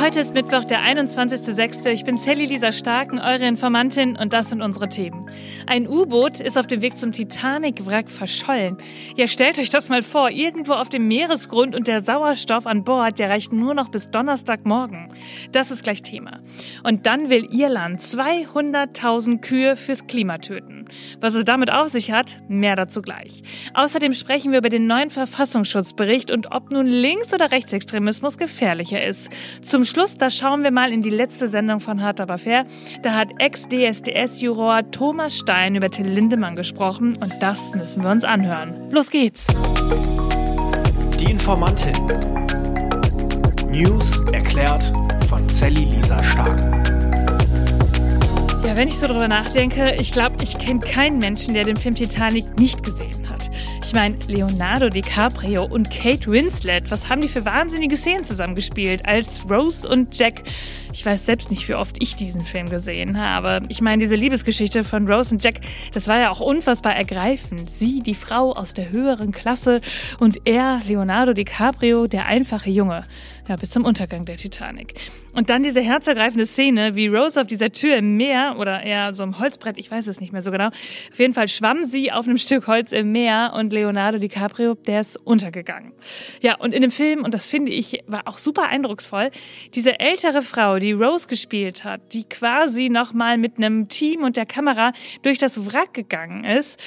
Heute ist Mittwoch, der 21.06. Ich bin Sally Lisa Starken, eure Informantin und das sind unsere Themen. Ein U-Boot ist auf dem Weg zum Titanic-Wrack verschollen. Ja, stellt euch das mal vor, irgendwo auf dem Meeresgrund und der Sauerstoff an Bord, der reicht nur noch bis Donnerstagmorgen. Das ist gleich Thema. Und dann will Irland 200.000 Kühe fürs Klima töten. Was es damit auf sich hat, mehr dazu gleich. Außerdem sprechen wir über den neuen Verfassungsschutzbericht und ob nun Links- oder Rechtsextremismus gefährlicher ist. Zum Schluss, da schauen wir mal in die letzte Sendung von Hart aber fair. Da hat Ex-DSDS-Juror Thomas Stein über Till Lindemann gesprochen und das müssen wir uns anhören. Los geht's! Die Informantin. News erklärt von Sally Lisa Stark. Ja, wenn ich so drüber nachdenke, ich glaube, ich kenne keinen Menschen, der den Film Titanic nicht gesehen hat. Ich meine, Leonardo DiCaprio und Kate Winslet, was haben die für wahnsinnige Szenen zusammengespielt als Rose und Jack? Ich weiß selbst nicht, wie oft ich diesen Film gesehen habe. Ich meine, diese Liebesgeschichte von Rose und Jack, das war ja auch unfassbar ergreifend. Sie, die Frau aus der höheren Klasse und er, Leonardo DiCaprio, der einfache Junge. Ja, bis zum Untergang der Titanic. Und dann diese herzergreifende Szene, wie Rose auf dieser Tür im Meer oder eher so im Holzbrett, ich weiß es nicht mehr so genau. Auf jeden Fall schwamm sie auf einem Stück Holz im Meer und Leonardo DiCaprio, der ist untergegangen. Ja, und in dem Film, und das finde ich, war auch super eindrucksvoll, diese ältere Frau, die Rose gespielt hat, die quasi nochmal mit einem Team und der Kamera durch das Wrack gegangen ist,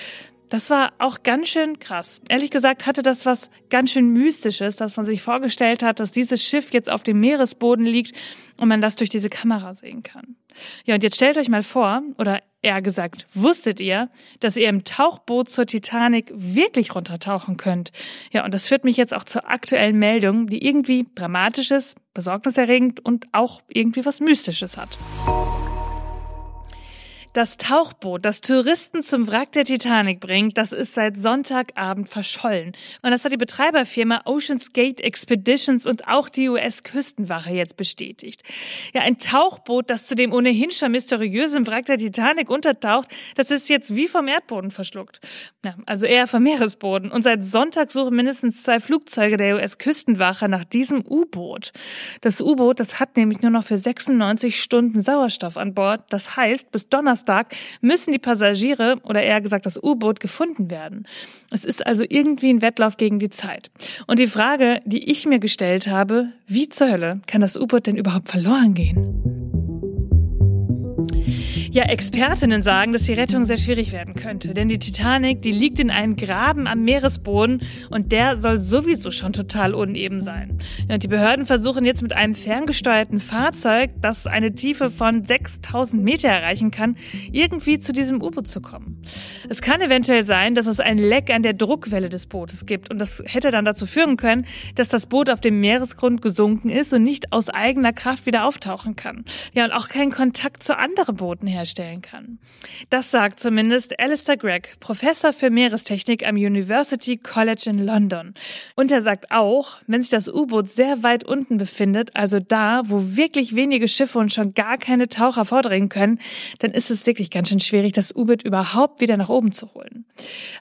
das war auch ganz schön krass. Ehrlich gesagt hatte das was ganz schön Mystisches, dass man sich vorgestellt hat, dass dieses Schiff jetzt auf dem Meeresboden liegt und man das durch diese Kamera sehen kann. Ja, und jetzt stellt euch mal vor, oder eher gesagt, wusstet ihr, dass ihr im Tauchboot zur Titanic wirklich runtertauchen könnt? Ja, und das führt mich jetzt auch zur aktuellen Meldung, die irgendwie dramatisches, besorgniserregend und auch irgendwie was Mystisches hat. Das Tauchboot, das Touristen zum Wrack der Titanic bringt, das ist seit Sonntagabend verschollen. Und das hat die Betreiberfirma Oceans Gate Expeditions und auch die US-Küstenwache jetzt bestätigt. Ja, ein Tauchboot, das zu dem ohnehin schon mysteriösen Wrack der Titanic untertaucht, das ist jetzt wie vom Erdboden verschluckt. Ja, also eher vom Meeresboden. Und seit Sonntag suchen mindestens zwei Flugzeuge der US-Küstenwache nach diesem U-Boot. Das U-Boot, das hat nämlich nur noch für 96 Stunden Sauerstoff an Bord. Das heißt, bis Donnerstag Donnerstag müssen die Passagiere oder eher gesagt das U-Boot gefunden werden. Es ist also irgendwie ein Wettlauf gegen die Zeit. Und die Frage, die ich mir gestellt habe, wie zur Hölle kann das U-Boot denn überhaupt verloren gehen? Ja, Expertinnen sagen, dass die Rettung sehr schwierig werden könnte, denn die Titanic, die liegt in einem Graben am Meeresboden und der soll sowieso schon total uneben sein. Ja, und die Behörden versuchen jetzt mit einem ferngesteuerten Fahrzeug, das eine Tiefe von 6000 Meter erreichen kann, irgendwie zu diesem U-Boot zu kommen. Es kann eventuell sein, dass es ein Leck an der Druckwelle des Bootes gibt und das hätte dann dazu führen können, dass das Boot auf dem Meeresgrund gesunken ist und nicht aus eigener Kraft wieder auftauchen kann. Ja, und auch keinen Kontakt zu anderen Booten her herstellen kann. Das sagt zumindest Alistair Gregg, Professor für Meerestechnik am University College in London. Und er sagt auch, wenn sich das U-Boot sehr weit unten befindet, also da, wo wirklich wenige Schiffe und schon gar keine Taucher vordringen können, dann ist es wirklich ganz schön schwierig, das U-Boot überhaupt wieder nach oben zu holen.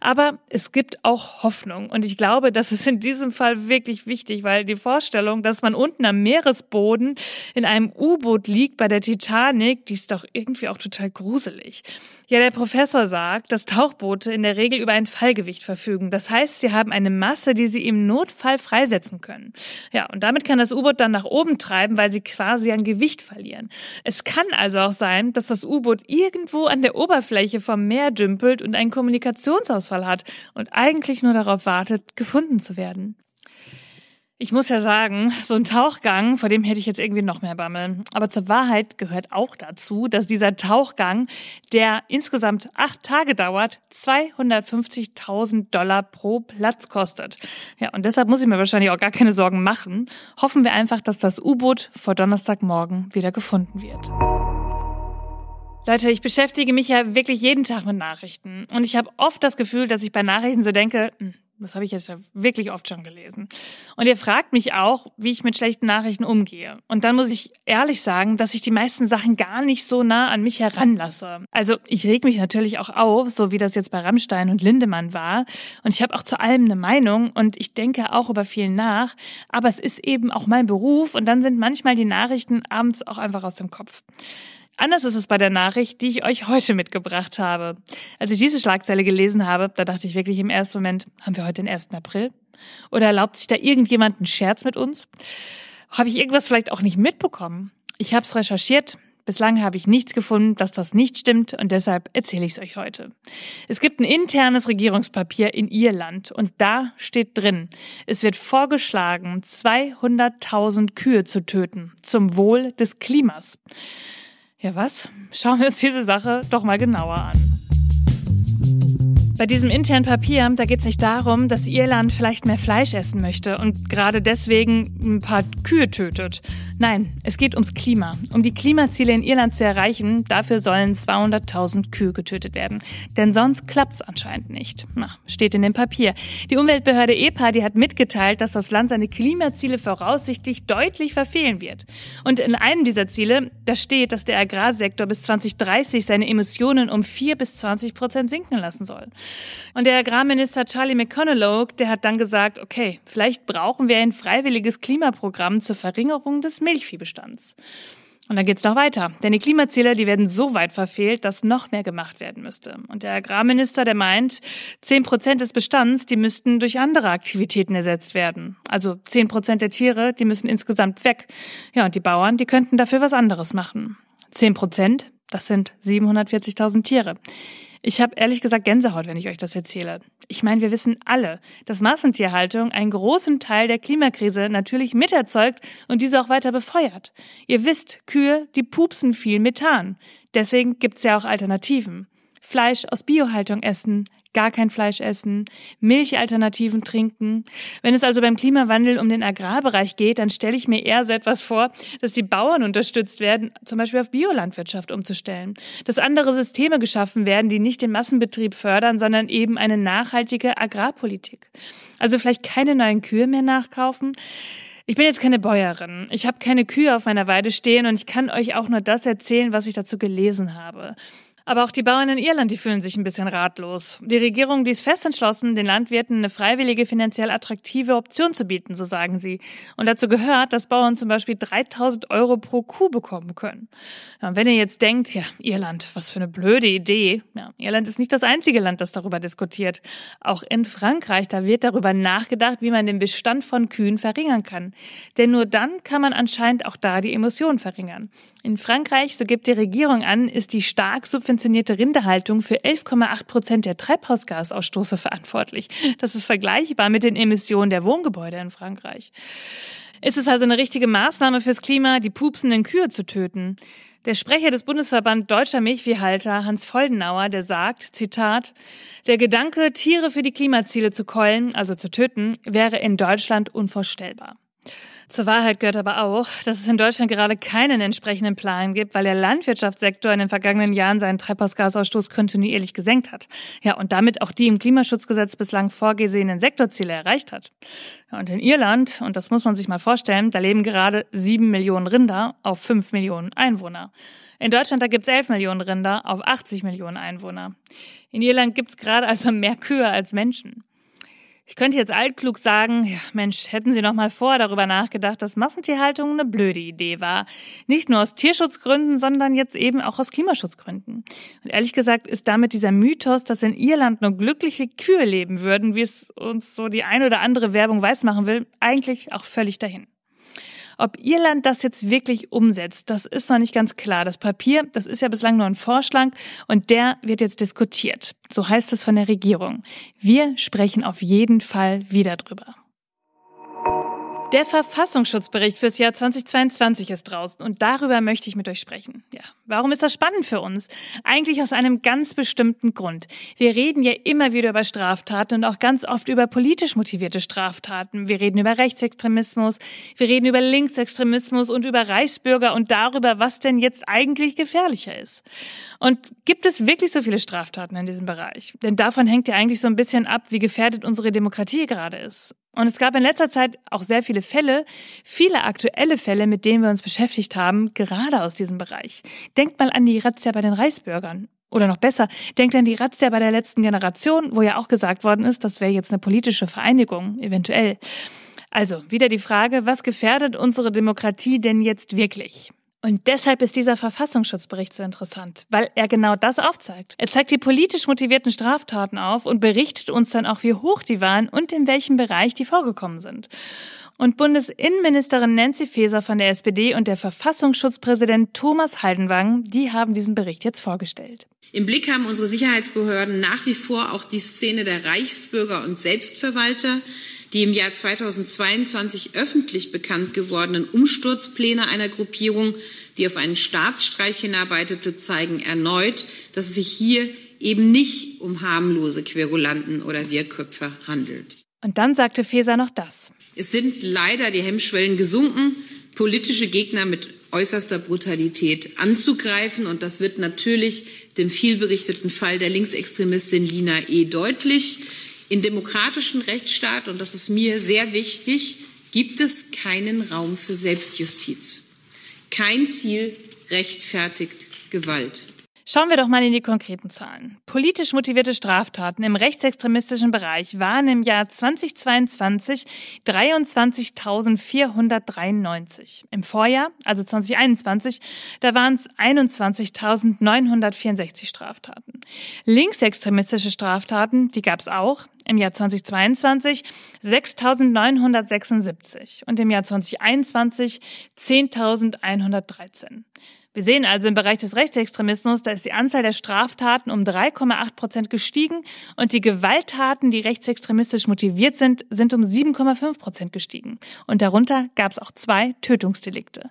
Aber es gibt auch Hoffnung und ich glaube, das ist in diesem Fall wirklich wichtig, weil die Vorstellung, dass man unten am Meeresboden in einem U-Boot liegt bei der Titanic, die ist doch irgendwie auch total total gruselig. Ja, der Professor sagt, dass Tauchboote in der Regel über ein Fallgewicht verfügen. Das heißt, sie haben eine Masse, die sie im Notfall freisetzen können. Ja, und damit kann das U-Boot dann nach oben treiben, weil sie quasi an Gewicht verlieren. Es kann also auch sein, dass das U-Boot irgendwo an der Oberfläche vom Meer dümpelt und einen Kommunikationsausfall hat und eigentlich nur darauf wartet, gefunden zu werden. Ich muss ja sagen, so ein Tauchgang, vor dem hätte ich jetzt irgendwie noch mehr Bammel. Aber zur Wahrheit gehört auch dazu, dass dieser Tauchgang, der insgesamt acht Tage dauert, 250.000 Dollar pro Platz kostet. Ja, und deshalb muss ich mir wahrscheinlich auch gar keine Sorgen machen. Hoffen wir einfach, dass das U-Boot vor Donnerstagmorgen wieder gefunden wird. Leute, ich beschäftige mich ja wirklich jeden Tag mit Nachrichten. Und ich habe oft das Gefühl, dass ich bei Nachrichten so denke, hm, Das habe ich jetzt ja wirklich oft schon gelesen. Und ihr fragt mich auch, wie ich mit schlechten Nachrichten umgehe. Und dann muss ich ehrlich sagen, dass ich die meisten Sachen gar nicht so nah an mich heranlasse. Also ich reg mich natürlich auch auf, so wie das jetzt bei Rammstein und Lindemann war. Und ich habe auch zu allem eine Meinung und ich denke auch über viel nach. Aber es ist eben auch mein Beruf und dann sind manchmal die Nachrichten abends auch einfach aus dem Kopf. Anders ist es bei der Nachricht, die ich euch heute mitgebracht habe. Als ich diese Schlagzeile gelesen habe, da dachte ich wirklich im ersten Moment, haben wir heute den 1. April? Oder erlaubt sich da irgendjemand einen Scherz mit uns? Habe ich irgendwas vielleicht auch nicht mitbekommen? Ich habe es recherchiert. Bislang habe ich nichts gefunden, dass das nicht stimmt und deshalb erzähle ich es euch heute. Es gibt ein internes Regierungspapier in Irland und da steht drin, es wird vorgeschlagen, 200.000 Kühe zu töten zum Wohl des Klimas. Ja, was? Schauen wir uns diese Sache doch mal genauer an. Bei diesem internen Papier, da geht es nicht darum, dass Irland vielleicht mehr Fleisch essen möchte und gerade deswegen ein paar Kühe tötet. Nein, es geht ums Klima. Um die Klimaziele in Irland zu erreichen, dafür sollen 200.000 Kühe getötet werden. Denn sonst klappt's anscheinend nicht. Na, steht in dem Papier. Die Umweltbehörde EPA, die hat mitgeteilt, dass das Land seine Klimaziele voraussichtlich deutlich verfehlen wird. Und in einem dieser Ziele, da steht, dass der Agrarsektor bis 2030 seine Emissionen um 4 bis 20 Prozent sinken lassen soll. Und der Agrarminister Charlie McConnell, der hat dann gesagt, okay, vielleicht brauchen wir ein freiwilliges Klimaprogramm zur Verringerung des Milchviehbestands. Und dann geht's noch weiter. Denn die Klimaziele, die werden so weit verfehlt, dass noch mehr gemacht werden müsste. Und der Agrarminister, der meint, zehn Prozent des Bestands, die müssten durch andere Aktivitäten ersetzt werden. Also zehn Prozent der Tiere, die müssen insgesamt weg. Ja, und die Bauern, die könnten dafür was anderes machen. Zehn Prozent, das sind 740.000 Tiere. Ich habe ehrlich gesagt Gänsehaut, wenn ich euch das erzähle. Ich meine, wir wissen alle, dass Massentierhaltung einen großen Teil der Klimakrise natürlich miterzeugt und diese auch weiter befeuert. Ihr wisst, Kühe, die pupsen viel Methan. Deswegen gibt's ja auch Alternativen. Fleisch aus Biohaltung essen, gar kein Fleisch essen, Milchalternativen trinken. Wenn es also beim Klimawandel um den Agrarbereich geht, dann stelle ich mir eher so etwas vor, dass die Bauern unterstützt werden, zum Beispiel auf Biolandwirtschaft umzustellen. Dass andere Systeme geschaffen werden, die nicht den Massenbetrieb fördern, sondern eben eine nachhaltige Agrarpolitik. Also vielleicht keine neuen Kühe mehr nachkaufen. Ich bin jetzt keine Bäuerin. Ich habe keine Kühe auf meiner Weide stehen und ich kann euch auch nur das erzählen, was ich dazu gelesen habe. Aber auch die Bauern in Irland, die fühlen sich ein bisschen ratlos. Die Regierung, die ist fest entschlossen, den Landwirten eine freiwillige, finanziell attraktive Option zu bieten, so sagen sie. Und dazu gehört, dass Bauern zum Beispiel 3000 Euro pro Kuh bekommen können. Ja, wenn ihr jetzt denkt, ja, Irland, was für eine blöde Idee. Ja, Irland ist nicht das einzige Land, das darüber diskutiert. Auch in Frankreich, da wird darüber nachgedacht, wie man den Bestand von Kühen verringern kann. Denn nur dann kann man anscheinend auch da die Emissionen verringern. In Frankreich, so gibt die Regierung an, ist die stark subventionierte subventionierte Rinderhaltung für 11,8 Prozent der Treibhausgasausstoße verantwortlich. Das ist vergleichbar mit den Emissionen der Wohngebäude in Frankreich. Ist es also eine richtige Maßnahme fürs Klima, die pupsenden Kühe zu töten? Der Sprecher des Bundesverband Deutscher Milchviehhalter, Hans Foldenauer, der sagt, Zitat, der Gedanke, Tiere für die Klimaziele zu keulen, also zu töten, wäre in Deutschland unvorstellbar. Zur Wahrheit gehört aber auch, dass es in Deutschland gerade keinen entsprechenden Plan gibt, weil der Landwirtschaftssektor in den vergangenen Jahren seinen Treibhausgasausstoß kontinuierlich gesenkt hat. Ja, und damit auch die im Klimaschutzgesetz bislang vorgesehenen Sektorziele erreicht hat. Ja, und in Irland, und das muss man sich mal vorstellen, da leben gerade sieben Millionen Rinder auf fünf Millionen Einwohner. In Deutschland, da gibt's elf Millionen Rinder auf 80 Millionen Einwohner. In Irland gibt's gerade also mehr Kühe als Menschen. Ich könnte jetzt altklug sagen, ja, Mensch, hätten Sie noch mal vor darüber nachgedacht, dass Massentierhaltung eine blöde Idee war. Nicht nur aus Tierschutzgründen, sondern jetzt eben auch aus Klimaschutzgründen. Und ehrlich gesagt ist damit dieser Mythos, dass in Irland nur glückliche Kühe leben würden, wie es uns so die ein oder andere Werbung weismachen will, eigentlich auch völlig dahin. Ob Irland das jetzt wirklich umsetzt, das ist noch nicht ganz klar. Das Papier, das ist ja bislang nur ein Vorschlag und der wird jetzt diskutiert. So heißt es von der Regierung. Wir sprechen auf jeden Fall wieder drüber. Der Verfassungsschutzbericht fürs Jahr 2022 ist draußen und darüber möchte ich mit euch sprechen. Ja, warum ist das spannend für uns? Eigentlich aus einem ganz bestimmten Grund. Wir reden ja immer wieder über Straftaten und auch ganz oft über politisch motivierte Straftaten. Wir reden über Rechtsextremismus, wir reden über Linksextremismus und über Reichsbürger und darüber, was denn jetzt eigentlich gefährlicher ist. Und gibt es wirklich so viele Straftaten in diesem Bereich? Denn davon hängt ja eigentlich so ein bisschen ab, wie gefährdet unsere Demokratie gerade ist. Und es gab in letzter Zeit auch sehr viele Fälle, viele aktuelle Fälle, mit denen wir uns beschäftigt haben, gerade aus diesem Bereich. Denkt mal an die Razzia bei den Reichsbürgern. Oder noch besser, denkt an die Razzia bei der letzten Generation, wo ja auch gesagt worden ist, das wäre jetzt eine politische Vereinigung, eventuell. Also, wieder die Frage, was gefährdet unsere Demokratie denn jetzt wirklich? Und deshalb ist dieser Verfassungsschutzbericht so interessant, weil er genau das aufzeigt. Er zeigt die politisch motivierten Straftaten auf und berichtet uns dann auch, wie hoch die waren und in welchem Bereich die vorgekommen sind. Und Bundesinnenministerin Nancy Faeser von der SPD und der Verfassungsschutzpräsident Thomas Haldenwang, die haben diesen Bericht jetzt vorgestellt. Im Blick haben unsere Sicherheitsbehörden nach wie vor auch die Szene der Reichsbürger und Selbstverwalter, die im Jahr 2022 öffentlich bekannt gewordenen Umsturzpläne einer Gruppierung, die auf einen Staatsstreich hinarbeitete, zeigen erneut, dass es sich hier eben nicht um harmlose Querulanten oder Wirrköpfe handelt. Und dann sagte Feser noch das. Es sind leider die Hemmschwellen gesunken, politische Gegner mit äußerster Brutalität anzugreifen. Und das wird natürlich dem vielberichteten Fall der Linksextremistin Lina E. deutlich. In demokratischen Rechtsstaat, und das ist mir sehr wichtig, gibt es keinen Raum für Selbstjustiz. Kein Ziel rechtfertigt Gewalt. Schauen wir doch mal in die konkreten Zahlen. Politisch motivierte Straftaten im rechtsextremistischen Bereich waren im Jahr 2022 23.493. Im Vorjahr, also 2021, da waren es 21.964 Straftaten. Linksextremistische Straftaten, die gab es auch. Im Jahr 2022 6.976 und im Jahr 2021 10.113. Wir sehen also im Bereich des Rechtsextremismus, da ist die Anzahl der Straftaten um 3,8 Prozent gestiegen und die Gewalttaten, die rechtsextremistisch motiviert sind, sind um 7,5 Prozent gestiegen. Und darunter gab es auch zwei Tötungsdelikte.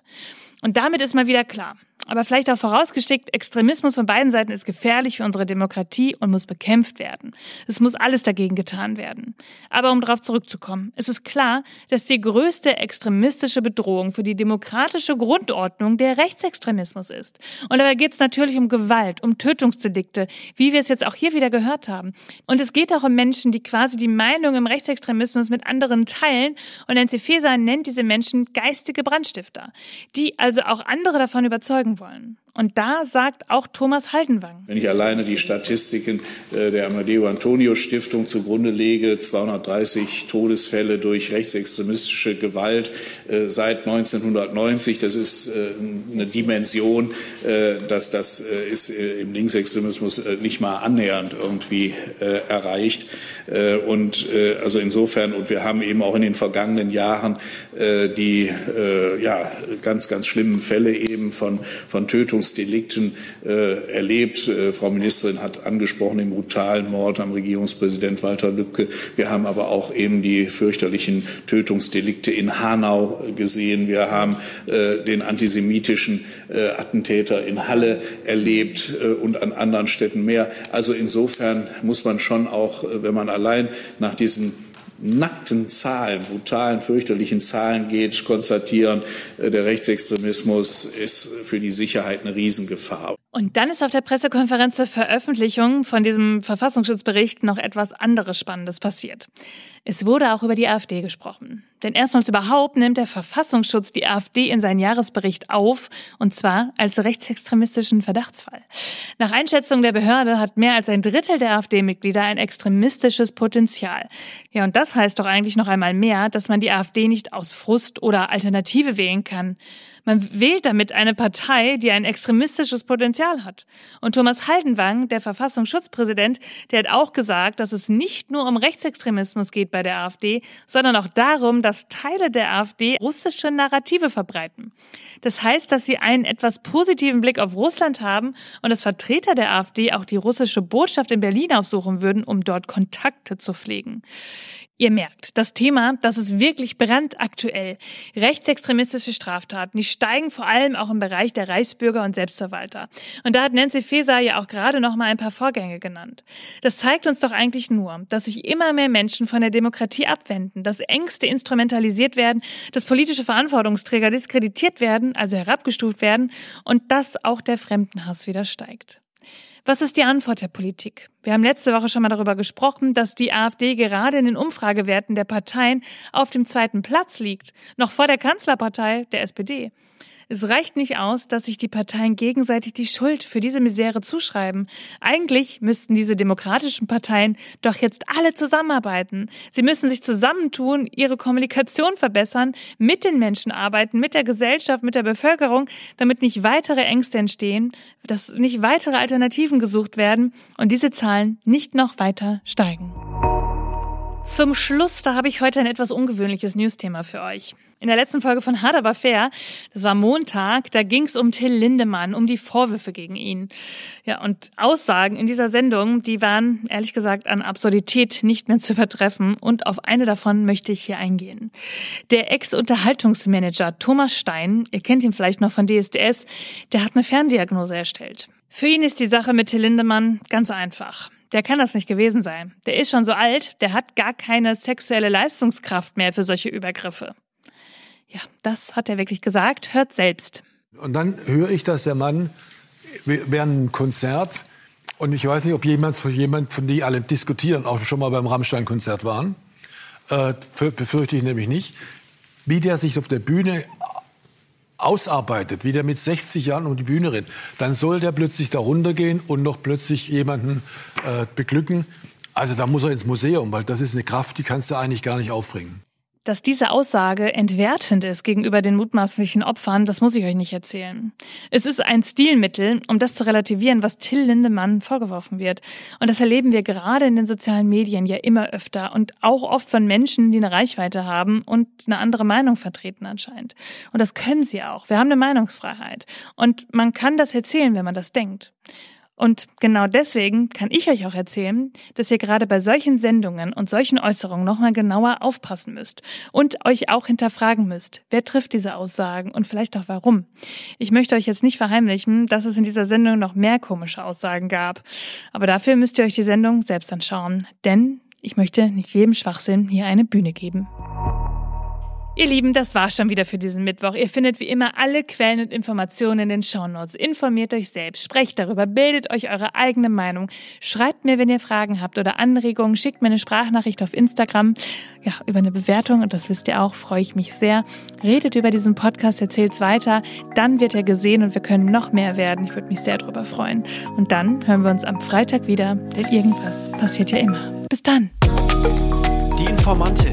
Und damit ist mal wieder klar, aber vielleicht auch vorausgeschickt, Extremismus von beiden Seiten ist gefährlich für unsere Demokratie und muss bekämpft werden. Es muss alles dagegen getan werden. Aber um darauf zurückzukommen, es ist klar, dass die größte extremistische Bedrohung für die demokratische Grundordnung der Rechtsextremismus ist. Und dabei geht es natürlich um Gewalt, um Tötungsdelikte, wie wir es jetzt auch hier wieder gehört haben. Und es geht auch um Menschen, die quasi die Meinung im Rechtsextremismus mit anderen teilen. Und Nancy Faeser nennt diese Menschen geistige Brandstifter, die also auch andere davon überzeugen wollen. Und da sagt auch Thomas Haldenwang. Wenn ich alleine die Statistiken äh, der Amadeo Antonio Stiftung zugrunde lege, 230 Todesfälle durch rechtsextremistische Gewalt äh, seit 1990, das ist äh, eine Dimension, dass das ist im Linksextremismus nicht mal annähernd irgendwie erreicht. Und also insofern, und wir haben eben auch in den vergangenen Jahren die ja, ganz, ganz schlimmen Fälle eben von, von Tötungs Tötungsdelikten äh, erlebt. Äh, Frau Ministerin hat angesprochen den brutalen Mord am Regierungspräsident Walter Lübcke. Wir haben aber auch eben die fürchterlichen Tötungsdelikte in Hanau gesehen. Wir haben äh, den antisemitischen äh, Attentäter in Halle erlebt äh, und an anderen Städten mehr. Also insofern muss man schon auch, äh, wenn man allein nach diesen nackten Zahlen, brutalen, fürchterlichen Zahlen geht, konstatieren, äh, der Rechtsextremismus ist für die Sicherheit eine Riesengefahr. Und dann ist auf der Pressekonferenz zur Veröffentlichung von diesem Verfassungsschutzbericht noch etwas anderes Spannendes passiert. Es wurde auch über die AfD gesprochen. Denn erstmals überhaupt nimmt der Verfassungsschutz die AfD in seinen Jahresbericht auf, und zwar als rechtsextremistischen Verdachtsfall. Nach Einschätzung der Behörde hat mehr als ein Drittel der AfD-Mitglieder ein extremistisches Potenzial. Ja, und das heißt doch eigentlich noch einmal mehr, dass man die AfD nicht aus Frust oder Alternative wählen kann. Man wählt damit eine Partei, die ein extremistisches Potenzial hat. Und Thomas Haldenwang, der Verfassungsschutzpräsident, der hat auch gesagt, dass es nicht nur um Rechtsextremismus geht bei der AfD, sondern auch darum, dass Teile der AfD russische Narrative verbreiten. Das heißt, dass sie einen etwas positiven Blick auf Russland haben und dass Vertreter der AfD auch die russische Botschaft in Berlin aufsuchen würden, um dort Kontakte zu pflegen. Ihr merkt, das Thema, das ist wirklich brandaktuell. Rechtsextremistische Straftaten, die steigen vor allem auch im Bereich der Reichsbürger und Selbstverwalter. Und da hat Nancy Faeser ja auch gerade noch mal ein paar Vorgänge genannt. Das zeigt uns doch eigentlich nur, dass sich immer mehr Menschen von der Demokratie abwenden, dass Ängste instrumentalisiert werden, dass politische Verantwortungsträger diskreditiert werden, also herabgestuft werden und dass auch der Fremdenhass wieder steigt. Was ist die Antwort der Politik? Wir haben letzte Woche schon mal darüber gesprochen, dass die AfD gerade in den Umfragewerten der Parteien auf dem zweiten Platz liegt, noch vor der Kanzlerpartei der SPD. Es reicht nicht aus, dass sich die Parteien gegenseitig die Schuld für diese Misere zuschreiben. Eigentlich müssten diese demokratischen Parteien doch jetzt alle zusammenarbeiten. Sie müssen sich zusammentun, ihre Kommunikation verbessern, mit den Menschen arbeiten, mit der Gesellschaft, mit der Bevölkerung, damit nicht weitere Ängste entstehen, dass nicht weitere Alternativen gesucht werden und diese Zahlen nicht noch weiter steigen. Zum Schluss, da habe ich heute ein etwas ungewöhnliches Newsthema für euch. In der letzten Folge von Hard aber fair, das war Montag, da ging es um Till Lindemann, um die Vorwürfe gegen ihn. Ja, und Aussagen in dieser Sendung, die waren ehrlich gesagt an Absurdität nicht mehr zu übertreffen und auf eine davon möchte ich hier eingehen. Der Ex-Unterhaltungsmanager Thomas Stein, ihr kennt ihn vielleicht noch von DSDS, der hat eine Ferndiagnose erstellt. Für ihn ist die Sache mit Till Lindemann ganz einfach der kann das nicht gewesen sein. Der ist schon so alt, der hat gar keine sexuelle Leistungskraft mehr für solche Übergriffe. Ja, das hat er wirklich gesagt. Hört selbst. Und dann höre ich, dass der Mann während einem Konzert, und ich weiß nicht, ob jemand, jemand von die alle diskutieren, auch schon mal beim Rammstein-Konzert waren, äh, befürchte ich nämlich nicht, wie der sich auf der Bühne ausarbeitet, wie der mit 60 Jahren um die Bühne rennt, dann soll der plötzlich da runtergehen und noch plötzlich jemanden äh, beglücken. Also da muss er ins Museum, weil das ist eine Kraft, die kannst du eigentlich gar nicht aufbringen. Dass diese Aussage entwertend ist gegenüber den mutmaßlichen Opfern, das muss ich euch nicht erzählen. Es ist ein Stilmittel, um das zu relativieren, was Till Lindemann vorgeworfen wird. Und das erleben wir gerade in den sozialen Medien ja immer öfter und auch oft von Menschen, die eine Reichweite haben und eine andere Meinung vertreten anscheinend. Und das können sie auch. Wir haben eine Meinungsfreiheit. Und man kann das erzählen, wenn man das denkt. Und genau deswegen kann ich euch auch erzählen, dass ihr gerade bei solchen Sendungen und solchen Äußerungen nochmal genauer aufpassen müsst und euch auch hinterfragen müsst, wer trifft diese Aussagen und vielleicht auch warum. Ich möchte euch jetzt nicht verheimlichen, dass es in dieser Sendung noch mehr komische Aussagen gab. Aber dafür müsst ihr euch die Sendung selbst anschauen, denn ich möchte nicht jedem Schwachsinn hier eine Bühne geben. Ihr Lieben, das war schon wieder für diesen Mittwoch. Ihr findet wie immer alle Quellen und Informationen in den Shownotes. Informiert euch selbst, sprecht darüber, bildet euch eure eigene Meinung. Schreibt mir, wenn ihr Fragen habt oder Anregungen, schickt mir eine Sprachnachricht auf Instagram. Ja, über eine Bewertung, und das wisst ihr auch, freue ich mich sehr. Redet über diesen Podcast, erzählt's weiter. Dann wird er gesehen und wir können noch mehr werden. Ich würde mich sehr darüber freuen. Und dann hören wir uns am Freitag wieder, denn irgendwas passiert ja immer. Bis dann. Die Informantin.